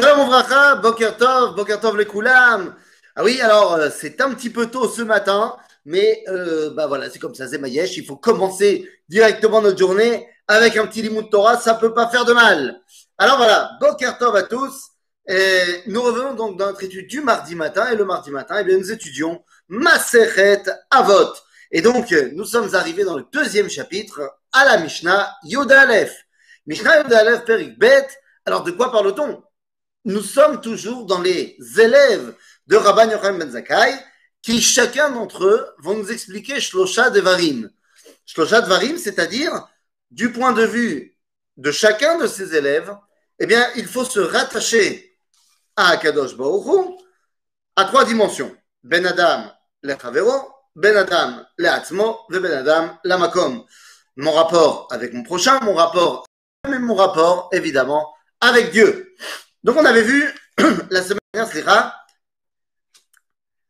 Shalom Ouvracha, Boker Tov, Boker Tov les Koulam. Ah oui, alors euh, c'est un petit peu tôt ce matin, mais euh, bah voilà, c'est comme ça, c'est Mayesh. Il faut commencer directement notre journée avec un petit limud Torah, ça peut pas faire de mal. Alors voilà, Boker Tov à tous. Et nous revenons donc dans notre étude du mardi matin, et le mardi matin, eh bien, nous étudions Maseret Avot. Et donc, nous sommes arrivés dans le deuxième chapitre, à la Mishnah Yoda Aleph. Mishnah Yoda Aleph Perik Bet. Alors, de quoi parle-t-on? Nous sommes toujours dans les élèves de Rabban Yochanan Ben Zakkai, qui chacun d'entre eux vont nous expliquer Shlosha Devarim. Shlosha Devarim, c'est-à-dire, du point de vue de chacun de ces élèves, eh bien, il faut se rattacher à Akadosh Baruch à trois dimensions. Ben Adam, le Ben Adam, le Atzmo, Ben Adam, la Makom. Mon rapport avec mon prochain, mon rapport, même mon rapport, évidemment, avec Dieu. Donc, on avait vu la semaine dernière, c'est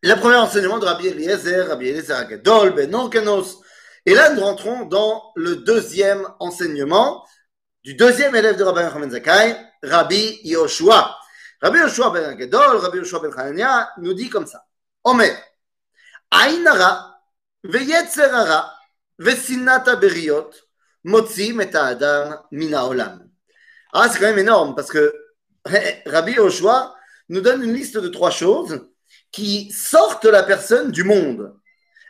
le premier enseignement de Rabbi Eliezer, Rabbi Eliezer Agadol, Ben Orkanos. Et là, nous rentrons dans le deuxième enseignement du deuxième élève de Rabbi Yochanan Zakai, Rabbi Yoshua. Rabbi Yoshua ben Gadol, Rabbi Yoshua ben Hanania nous dit comme ça. Omer, Ainara, Veyetzerara, Vesinata Beriot, Motzi Adam Mina Olam. Ah, c'est quand même énorme parce que Rabbi Yoshua nous donne une liste de trois choses qui sortent la personne du monde.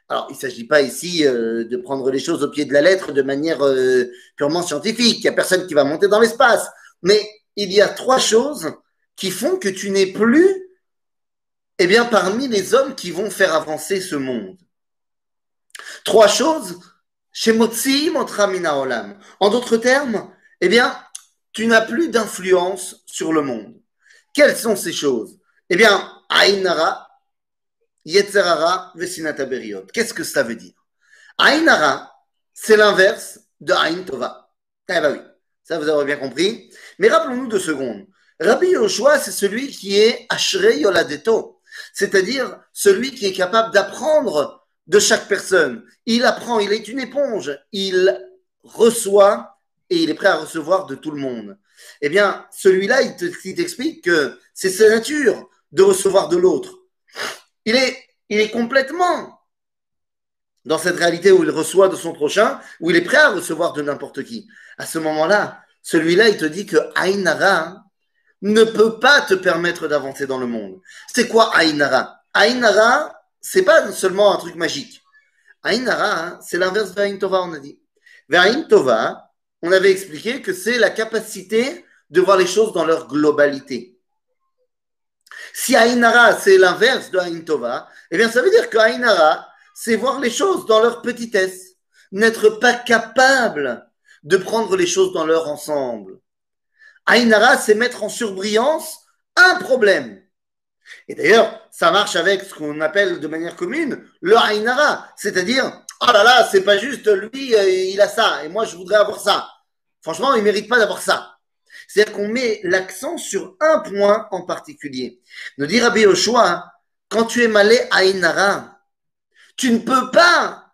Alors, il ne s'agit pas ici euh, de prendre les choses au pied de la lettre de manière euh, purement scientifique. Il n'y a personne qui va monter dans l'espace. Mais il y a trois choses qui font que tu n'es plus eh bien, parmi les hommes qui vont faire avancer ce monde. Trois choses. Motramina Olam. En d'autres termes, eh bien, tu n'as plus d'influence sur le monde. Quelles sont ces choses? Eh bien, Ainara, Yetzerara, Vesinata Beriot. Qu'est-ce que ça veut dire? Ainara, c'est l'inverse de Ain Tova. Eh bien oui, ça vous avez bien compris. Mais rappelons-nous deux secondes. Rabbi Yoshua, c'est celui qui est Ashrei Yoladeto, c'est-à-dire celui qui est capable d'apprendre de chaque personne. Il apprend, il est une éponge, il reçoit et il est prêt à recevoir de tout le monde. Eh bien, celui-là, il t'explique que c'est sa nature de recevoir de l'autre. Il est, il est complètement dans cette réalité où il reçoit de son prochain, où il est prêt à recevoir de n'importe qui. À ce moment-là, celui-là, il te dit que Ainara, ne peut pas te permettre d'avancer dans le monde. C'est quoi Ainara? Ainara, c'est pas seulement un truc magique. Ainara, hein, c'est l'inverse de Tova, on a dit. Vers Tova, on avait expliqué que c'est la capacité de voir les choses dans leur globalité. Si Ainara, c'est l'inverse de Ain Tova, eh bien, ça veut dire que Ainara, c'est voir les choses dans leur petitesse, n'être pas capable de prendre les choses dans leur ensemble. Ainara, c'est mettre en surbrillance un problème. Et d'ailleurs, ça marche avec ce qu'on appelle de manière commune le Ainara, c'est-à-dire, oh là là, c'est pas juste lui, euh, il a ça, et moi je voudrais avoir ça. Franchement, il mérite pas d'avoir ça. C'est-à-dire qu'on met l'accent sur un point en particulier. Nous dit Rabbi Yoshua, quand tu es malé Ainara, tu ne peux pas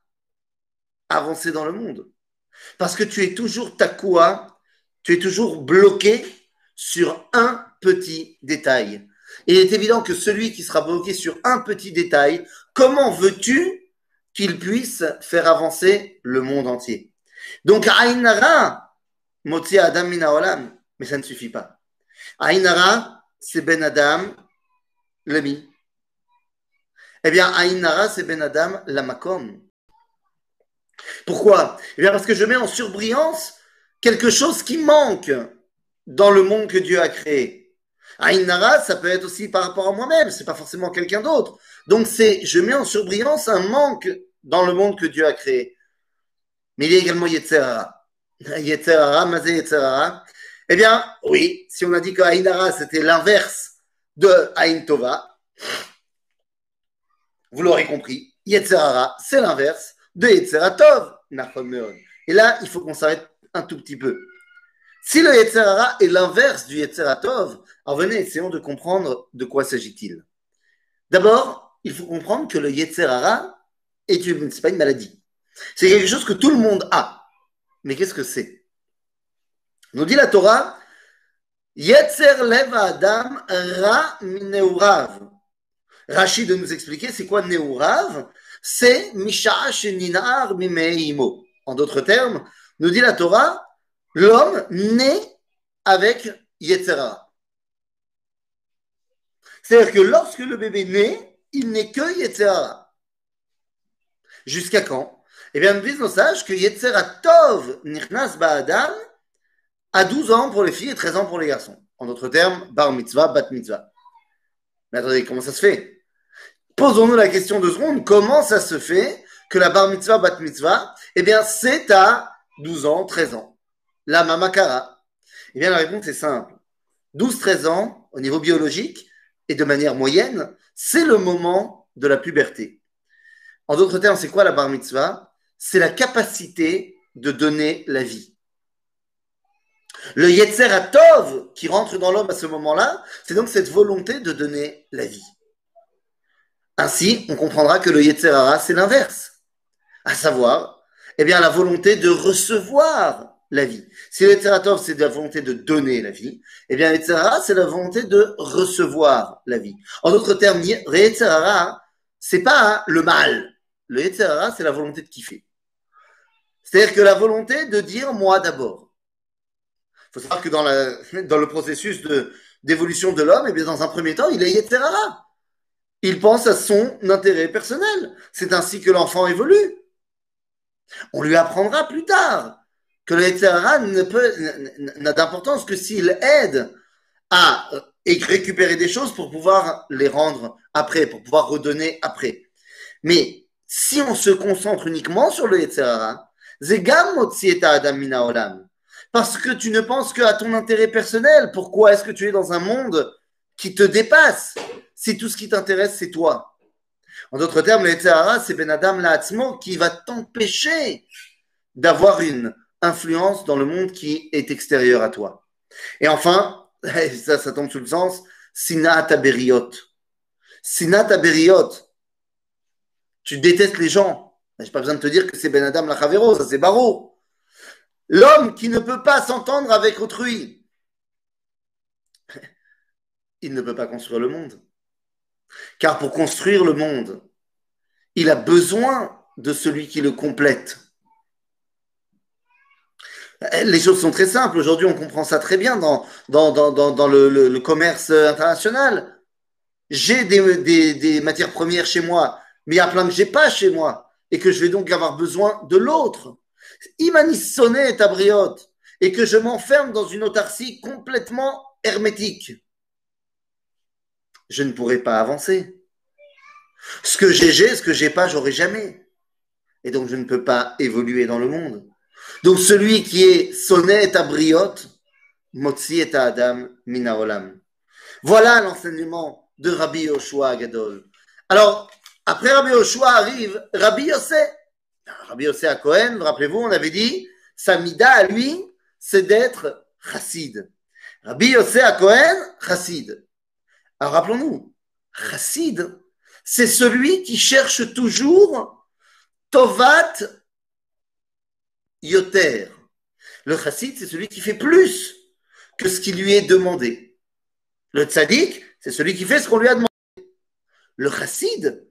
avancer dans le monde. Parce que tu es toujours takua tu es toujours bloqué sur un petit détail. Il est évident que celui qui sera bloqué sur un petit détail, comment veux-tu qu'il puisse faire avancer le monde entier Donc, Ainara, Motsi Adam mais ça ne suffit pas. Ainara, c'est Ben Adam, l'ami. Eh bien, Ainara, c'est Ben Adam, la Makom. Pourquoi? Eh bien, parce que je mets en surbrillance quelque chose qui manque dans le monde que Dieu a créé. Ainara, ça peut être aussi par rapport à moi-même, c'est pas forcément quelqu'un d'autre. Donc c'est, je mets en surbrillance un manque dans le monde que Dieu a créé. Mais il y a également Yetzerara. Yetzerara, Mazé Yetzerara. Eh bien, oui, si on a dit que c'était l'inverse de Ain Tova, vous l'aurez compris, Yetzerara, c'est l'inverse de Yetzeratov. Et là, il faut qu'on s'arrête un tout petit peu. Si le Yetzerara est l'inverse du Yetzeratov, alors venez, essayons de comprendre de quoi s'agit-il. D'abord, il faut comprendre que le Yetzerara est une, pas une maladie. C'est quelque chose que tout le monde a. Mais qu'est-ce que c'est? Nous dit la Torah, Yetzer lev adam ra mineurav. Rachid de nous expliquer c'est quoi neurav? C'est misha sheninar mimeimo. En d'autres termes, nous dit la Torah, l'homme naît avec Yetzerara. C'est-à-dire que lorsque le bébé naît, il n'est que Yetzerara. Jusqu'à quand? Eh bien, nous disent nos sages que Yetzera Tov Nichnas Ba'adam à 12 ans pour les filles et 13 ans pour les garçons. En d'autres termes, bar mitzvah, bat mitzvah. Mais attendez, comment ça se fait? Posons-nous la question de seconde, comment ça se fait que la bar mitzvah, bat mitzvah, eh bien, c'est à 12 ans, 13 ans? La mamakara. Eh bien, la réponse est simple. 12-13 ans, au niveau biologique, et de manière moyenne, c'est le moment de la puberté. En d'autres termes, c'est quoi la bar mitzvah? C'est la capacité de donner la vie. Le Yetzer Tov qui rentre dans l'homme à ce moment-là, c'est donc cette volonté de donner la vie. Ainsi, on comprendra que le Yetzer Hara, c'est l'inverse. À savoir, eh bien, la volonté de recevoir la vie. Si le Yetzer Tov, c'est la volonté de donner la vie, eh bien, le c'est la volonté de recevoir la vie. En d'autres termes, le c'est pas le mal. Le Yetzer Hara, c'est la volonté de kiffer. C'est-à-dire que la volonté de dire moi d'abord faut savoir que dans, la, dans le processus d'évolution de l'homme, eh dans un premier temps, il est Yetzerara. Il pense à son intérêt personnel. C'est ainsi que l'enfant évolue. On lui apprendra plus tard que le Yetzerara n'a d'importance que s'il aide à récupérer des choses pour pouvoir les rendre après, pour pouvoir redonner après. Mais si on se concentre uniquement sur le Yetzerara, parce que tu ne penses qu'à ton intérêt personnel. Pourquoi est-ce que tu es dans un monde qui te dépasse? Si tout ce qui t'intéresse, c'est toi En d'autres termes, le c'est Ben Adam La'atzmo qui va t'empêcher d'avoir une influence dans le monde qui est extérieur à toi. Et enfin, ça, ça tombe sous le sens, Sinat Aberiot. Sinat Aberiot. Tu détestes les gens. J'ai pas besoin de te dire que c'est Ben Adam la ça c'est Barreau. L'homme qui ne peut pas s'entendre avec autrui, il ne peut pas construire le monde. Car pour construire le monde, il a besoin de celui qui le complète. Les choses sont très simples. Aujourd'hui, on comprend ça très bien dans, le, commerce international. J'ai des, matières premières chez moi, mais il y a plein que j'ai pas chez moi et que je vais donc avoir besoin de l'autre. Imanisonné est abriote et que je m'enferme dans une autarcie complètement hermétique, je ne pourrai pas avancer. Ce que j'ai, j'ai, ce que j'ai pas, j'aurai jamais. Et donc je ne peux pas évoluer dans le monde. Donc celui qui est sonné est abriote, motzi est adam minaolam. Voilà l'enseignement de Rabbi Yoshua Gadol. Alors, après Rabbi Yoshua arrive Rabbi Yosef. Rabbi Yosef à Cohen, rappelez-vous, on avait dit, sa mida à lui, c'est d'être chassid. Rabbi Yosef à Cohen, chassid. Alors rappelons-nous, chassid, c'est celui qui cherche toujours tovat yoter. Le chassid, c'est celui qui fait plus que ce qui lui est demandé. Le tzaddik, c'est celui qui fait ce qu'on lui a demandé. Le chassid,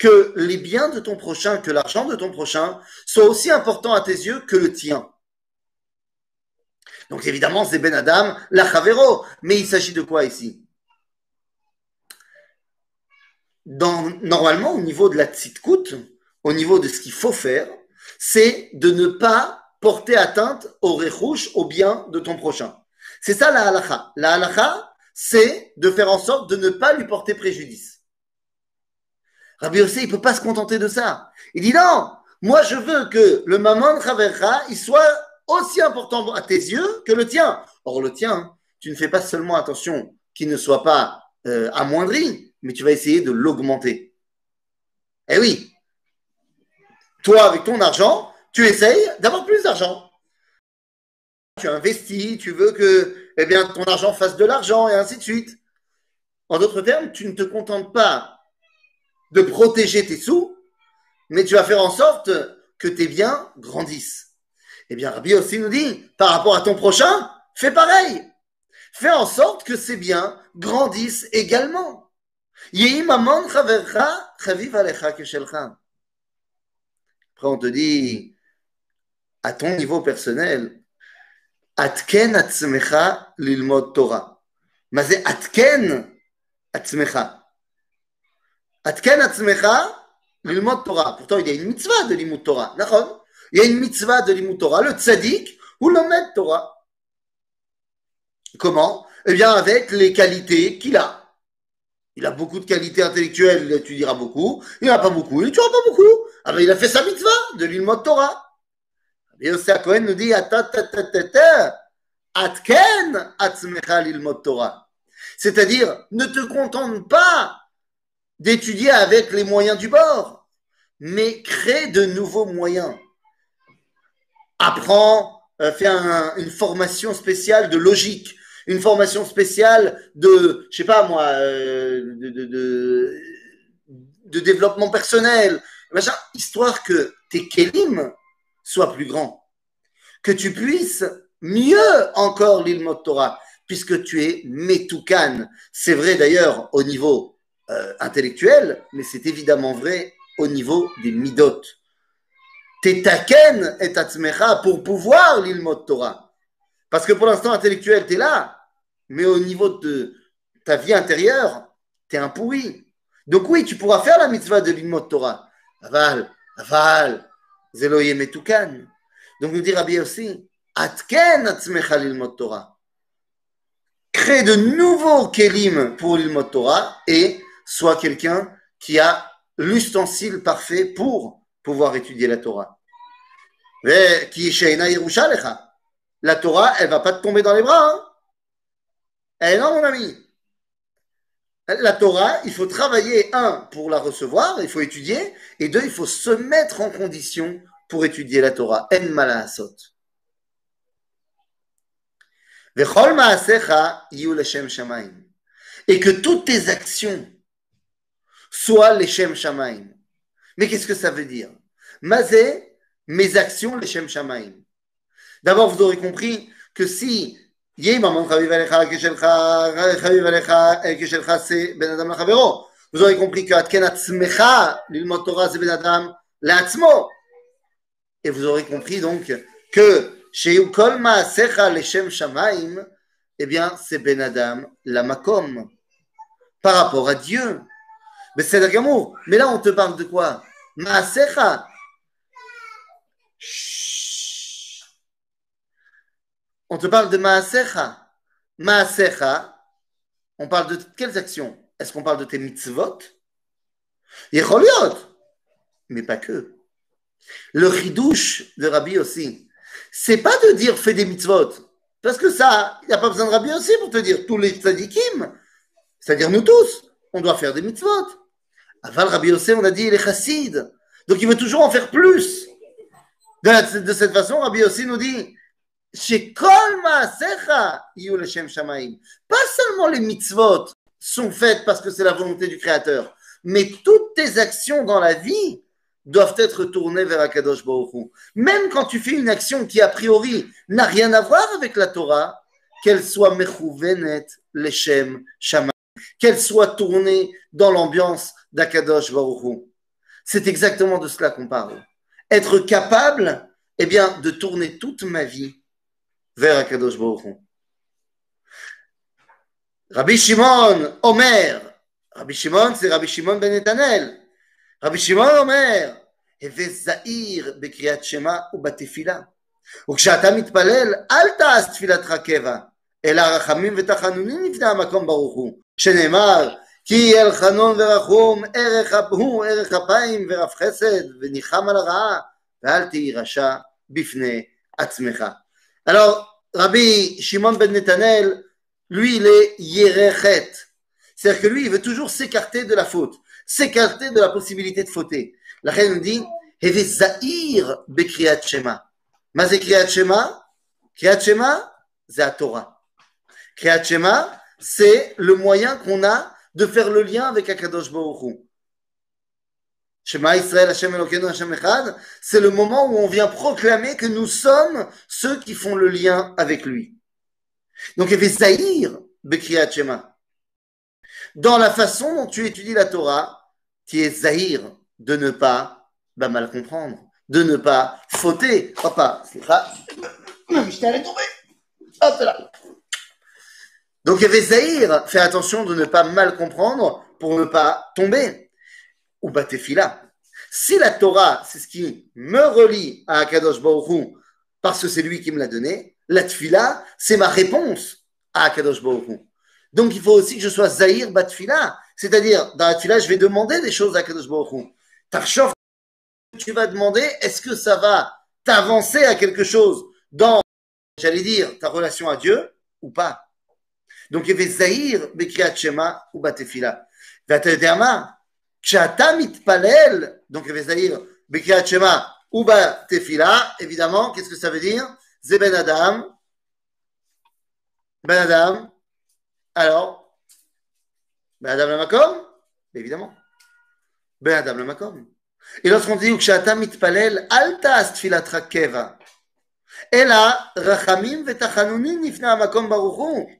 que les biens de ton prochain, que l'argent de ton prochain soient aussi importants à tes yeux que le tien. Donc évidemment, c'est Ben Adam, la Chavero. Mais il s'agit de quoi ici? Normalement, au niveau de la tzitkout, au niveau de ce qu'il faut faire, c'est de ne pas porter atteinte au rechouche, au bien de ton prochain. C'est ça la halacha. La halacha, c'est de faire en sorte de ne pas lui porter préjudice. Rabbi Yosef, il peut pas se contenter de ça. Il dit non, moi je veux que le maman Chavercha, il soit aussi important à tes yeux que le tien. Or le tien, tu ne fais pas seulement attention qu'il ne soit pas euh, amoindri, mais tu vas essayer de l'augmenter. Eh oui, toi, avec ton argent, tu essayes d'avoir plus d'argent. Tu investis, tu veux que eh bien, ton argent fasse de l'argent et ainsi de suite. En d'autres termes, tu ne te contentes pas de protéger tes sous, mais tu vas faire en sorte que tes biens grandissent. Eh bien, Rabbi aussi nous dit, par rapport à ton prochain, fais pareil. Fais en sorte que ces biens grandissent également. Après, on te dit, à ton niveau personnel, Atken atzmecha lilmod Torah. Mais Atken atzmecha. Atken atzmecha lilmod Torah. Pourtant, il y a une mitzvah de limud Torah. Il y a une mitzvah de limud Torah. Le tzaddik ou l'omed Torah. Comment Eh bien, avec les qualités qu'il a. Il a beaucoup de qualités intellectuelles, il étudiera beaucoup. Il n'a pas beaucoup, il n'étudiera pas beaucoup. Ah ben, il a fait sa mitzvah de l'ilmot Torah. Et aussi, Cohen nous dit Atken atzmecha l'ilmot Torah. C'est-à-dire, ne te contente pas d'étudier avec les moyens du bord, mais crée de nouveaux moyens. Apprends, euh, fais une formation spéciale de logique, une formation spéciale de, je sais pas moi, euh, de, développement personnel, histoire que tes kelim soient plus grands, que tu puisses mieux encore l'île Torah, puisque tu es metoukan. C'est vrai d'ailleurs au niveau euh, intellectuel, mais c'est évidemment vrai au niveau des midot. T'es taken et tatzmecha pour pouvoir l'île Torah. Parce que pour l'instant intellectuel, tu es là, mais au niveau de ta vie intérieure, tu es un pourri. Donc oui, tu pourras faire la mitzvah de l'ilmot Torah. Aval, aval, zeloye metukan. Donc nous dit Rabbi aussi, atken atzmecha l'ilmot Torah. Crée de nouveaux kelim pour l'ilmot Torah et sois quelqu'un qui a l'ustensile parfait pour pouvoir étudier la Torah. La Torah, elle va pas te tomber dans les bras. Hein. Eh non, mon ami. La Torah, il faut travailler, un, pour la recevoir, il faut étudier, et deux, il faut se mettre en condition pour étudier la Torah. En malasot. Et que toutes tes actions soient les Shem Shamaim. Mais qu'est-ce que ça veut dire? Mazé, mes actions, les Shem Shamaim. D'abord, vous aurez compris que si vous aurez compris que Ben. Et vous aurez compris donc que chez Kol Maasecha, Leshem Shamaim, eh bien, c'est Ben Adam, la Makom, par rapport à Dieu. Mais c'est d'amour. Mais là, on te parle de quoi? Maasecha. On te parle de Maasecha. Maasecha, on parle de quelles actions? Est-ce qu'on parle de tes mitzvot? Yecholiot Mais pas que. Le ridouche de Rabbi aussi, c'est pas de dire fais des mitzvot. Parce que ça, il n'y a pas besoin de Rabbi aussi pour te dire tous les tzadikim, c'est-à-dire nous tous, on doit faire des mitzvot. Aval Rabbi aussi, on a dit, il est chassid. Donc il veut toujours en faire plus. De, cette façon, Rabbi aussi nous dit, pas seulement les mitzvot sont faites parce que c'est la volonté du Créateur, mais toutes tes actions dans la vie doivent être tournées vers Akadosh Baruch Même quand tu fais une action qui a priori n'a rien à voir avec la Torah, qu'elle soit mechouvenet leshem shamayim, qu'elle soit tournée dans l'ambiance d'Akadosh Baruch C'est exactement de cela qu'on parle. Être capable, eh bien, de tourner toute ma vie vers Akadosh Baruch Rabbi Shimon, Omer, Rabbi Shimon, c'est Rabbi Shimon ben Netanel. Rabbi Shimon אומר, הווה זהיר בקריאת שמע ובתפילה. וכשאתה מתפלל, אל תעש תפילתך קבע, אלא רחמים ותחנונים לפני המקום ברוך הוא, שנאמר, כי אל חנון ורחום, ערך הוא ערך אפיים ורב חסד, וניחם על הרעה, ואל תהי רשע בפני עצמך. Alors, Rabbi Shimon ben Netanel, lui, il est Yerechet. C'est-à-dire que lui, il veut toujours s'écarter de la faute, s'écarter de la possibilité de fauter. La reine nous dit, Heve Zahir Bekriyat Shema. Mazé Kriyat Shema, Kriyat Shema, c'est la Torah. Kriyat Shema, c'est le moyen qu'on a de faire le lien avec Akadosh Baruch. Shema Israël, Hashem Elokeinu, Hashem Echad, c'est le moment où on vient proclamer que nous sommes ceux qui font le lien avec lui. Donc, Zahir, Bekriyat Shema. Dans la façon dont tu étudies la Torah, tu es Zahir de ne pas bah, mal comprendre, de ne pas fauter. Papa, c'est tomber. Hop là. Donc, il y avait Zahir, fais attention de ne pas mal comprendre pour ne pas tomber. Ou Batefila. Si la Torah, c'est ce qui me relie à Akadosh Baruch parce que c'est lui qui me l'a donné, la Tfila, c'est ma réponse à Akadosh Baruch Donc, il faut aussi que je sois Zahir Batfila. C'est-à-dire, dans la Tfila, je vais demander des choses à Akadosh Baruch Tarchof, tu vas demander, est-ce que ça va t'avancer à quelque chose dans, j'allais dire, ta relation à Dieu ou pas? Donc, il y avait Zahir, Bekiat Shema ou Batefila. Vatederma, Kshata mitpalel, donc il y avait Zahir, Bekiat Shema ou Batefila, évidemment, qu'est-ce que ça veut dire? Zeben Adam. Ben Adam. Alors, Ben Adam la Makom Évidemment. Ben Adam la Makom. Et lorsqu'on dit Kshata mitpalel, alta tfilat rakeva. Ela, rachamim vetachanunim nifna makom baruchu.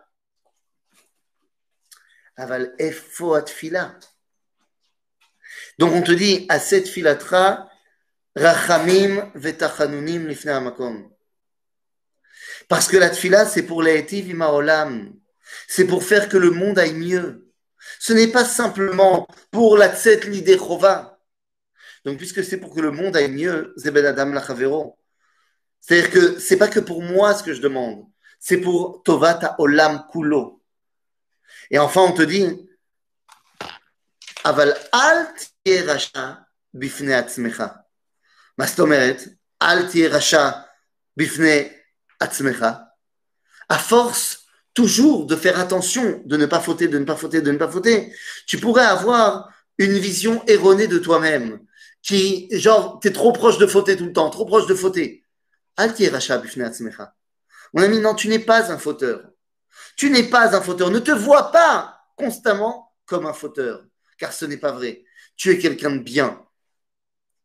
Aval. Donc on te dit, à cette filatra, rachamim vetachanunim lifnei makom. Parce que la tfila, c'est pour l'etiv olam. C'est pour faire que le monde aille mieux. Ce n'est pas simplement pour la tset lidechova. Donc, puisque c'est pour que le monde aille mieux, zeben adam lachavero. C'est-à-dire que c'est pas que pour moi ce que je demande. C'est pour tovata olam kulo. Et enfin, on te dit, Aval al racha bifne atzmecha. Atzmecha. À force toujours de faire attention, de ne pas fauter, de ne pas fauter, de ne pas fauter, tu pourrais avoir une vision erronée de toi-même, qui, genre, t'es trop proche de fauter tout le temps, trop proche de fauter. Atzmecha. Mon ami, non, tu n'es pas un fauteur. Tu n'es pas un fauteur. Ne te vois pas constamment comme un fauteur, car ce n'est pas vrai. Tu es quelqu'un de bien.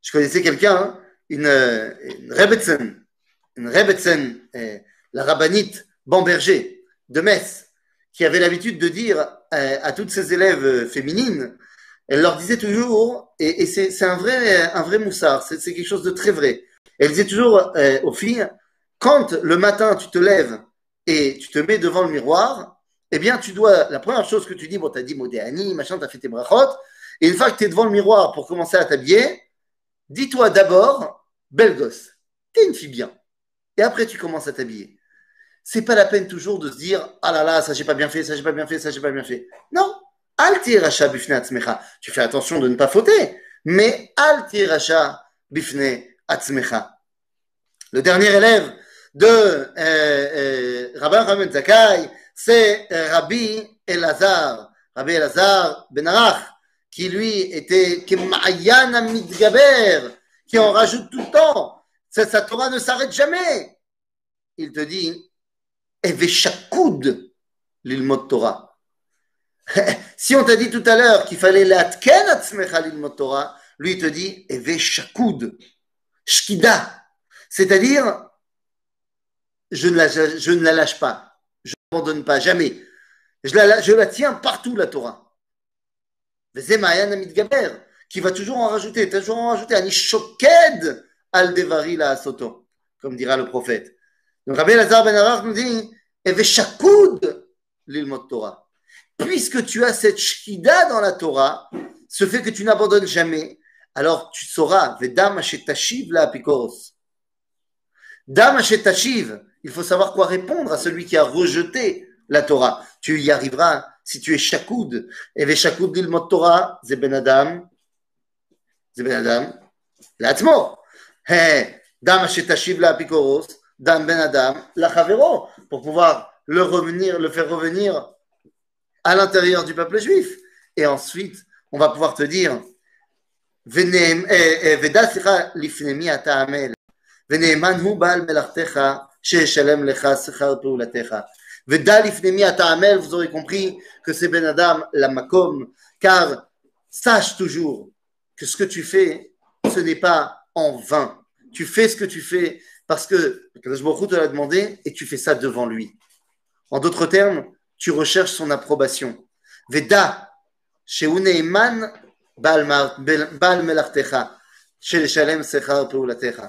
Je connaissais quelqu'un, hein, une, une Rebetzen, une Rebetzen, euh, la rabbinite Bamberger de Metz, qui avait l'habitude de dire euh, à toutes ses élèves euh, féminines, elle leur disait toujours, et, c'est un vrai, un vrai moussard, c'est quelque chose de très vrai. Elle disait toujours aux filles, quand le matin tu te lèves et tu te mets devant le miroir, eh bien, tu dois, la première chose que tu dis, bon, tu as dit Modéani, machin, tu as fait tes brachot, et une fois que tu es devant le miroir pour commencer à t'habiller, dis-toi d'abord, belle gosse, tu es une fille bien. Et après, tu commences à t'habiller. C'est pas la peine toujours de se dire, ah là là, ça j'ai pas bien fait, ça j'ai pas bien fait, ça j'ai pas bien fait. Non. Alti racha bifne atzmecha. Tu fais attention de ne pas fauter, mais alti racha bifne atzmecha. Le dernier élève de euh, euh, Rabbi Zakai, c'est euh, Rabbi Elazar, Rabbi Elazar Ben Arach, qui lui était Kemayan Midgaber, qui en rajoute tout le temps. Sa Torah ne s'arrête jamais. Il te dit, Eveshakoud, l'ilmot Torah. si on t'a dit tout à l'heure qu'il fallait l'atken atzmecha l'ilmot Torah, lui te dit, Eveshakoud, shkida. C'est-à-dire, je ne la, je ne la lâche pas. Je ne l'abandonne pas, jamais. Je la, je la tiens partout, la Torah. Qui va toujours en rajouter, toujours en rajouter. Ani shoked al devari la soto, comme dira le prophète. Donc Rabbi Lazar ben Arach nous dit Eveshakoud l'ilmot Torah. Puisque tu as cette shkida dans la Torah, ce fait que tu n'abandonnes jamais, alors tu sauras, Vedam Tashiv la Apikoros. Dam Tashiv, il faut savoir quoi répondre à celui qui a rejeté la Torah. Tu y arriveras si tu es Shakoud. Et Veshakoud l'ilmot Torah, c'est Ben Adam, c'est Ben Adam, l'atmo. Dam Tashiv la Apikoros, Dam Ben Adam, la Chavero, pour pouvoir le, revenir, le faire revenir à l'intérieur du peuple juif. Et ensuite, on va pouvoir te dire, ודע סליחה לפני מי אתה עמל, ונאמן הוא בעל מלאכתך שישלם לך שכר פעולתך. ודע לפני מי אתה עמל, vous aurez compris que c'est Ben Adam la makom, car sache toujours que ce que tu fais, ce n'est pas en vain. Tu fais ce que tu fais parce que Kadosh Baruch te l'a demandé et tu fais ça devant lui. En d'autres termes, tu recherches son approbation. Veda, שהוא נאמן בעל מלאכתך, לשלם שכר פעולתך.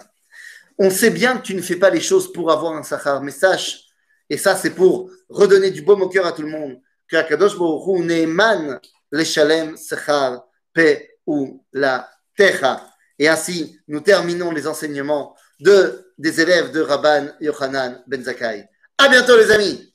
On sait bien que tu ne fais pas les choses pour avoir un sachar, mais sache, et ça c'est pour redonner du baume au cœur à tout le monde, que Akadosh Baruch ne'eman leshalem sechar pe ou la techa. Et ainsi, nous terminons les enseignements de, des élèves de Rabban Yochanan Ben Zakkai. À bientôt les amis!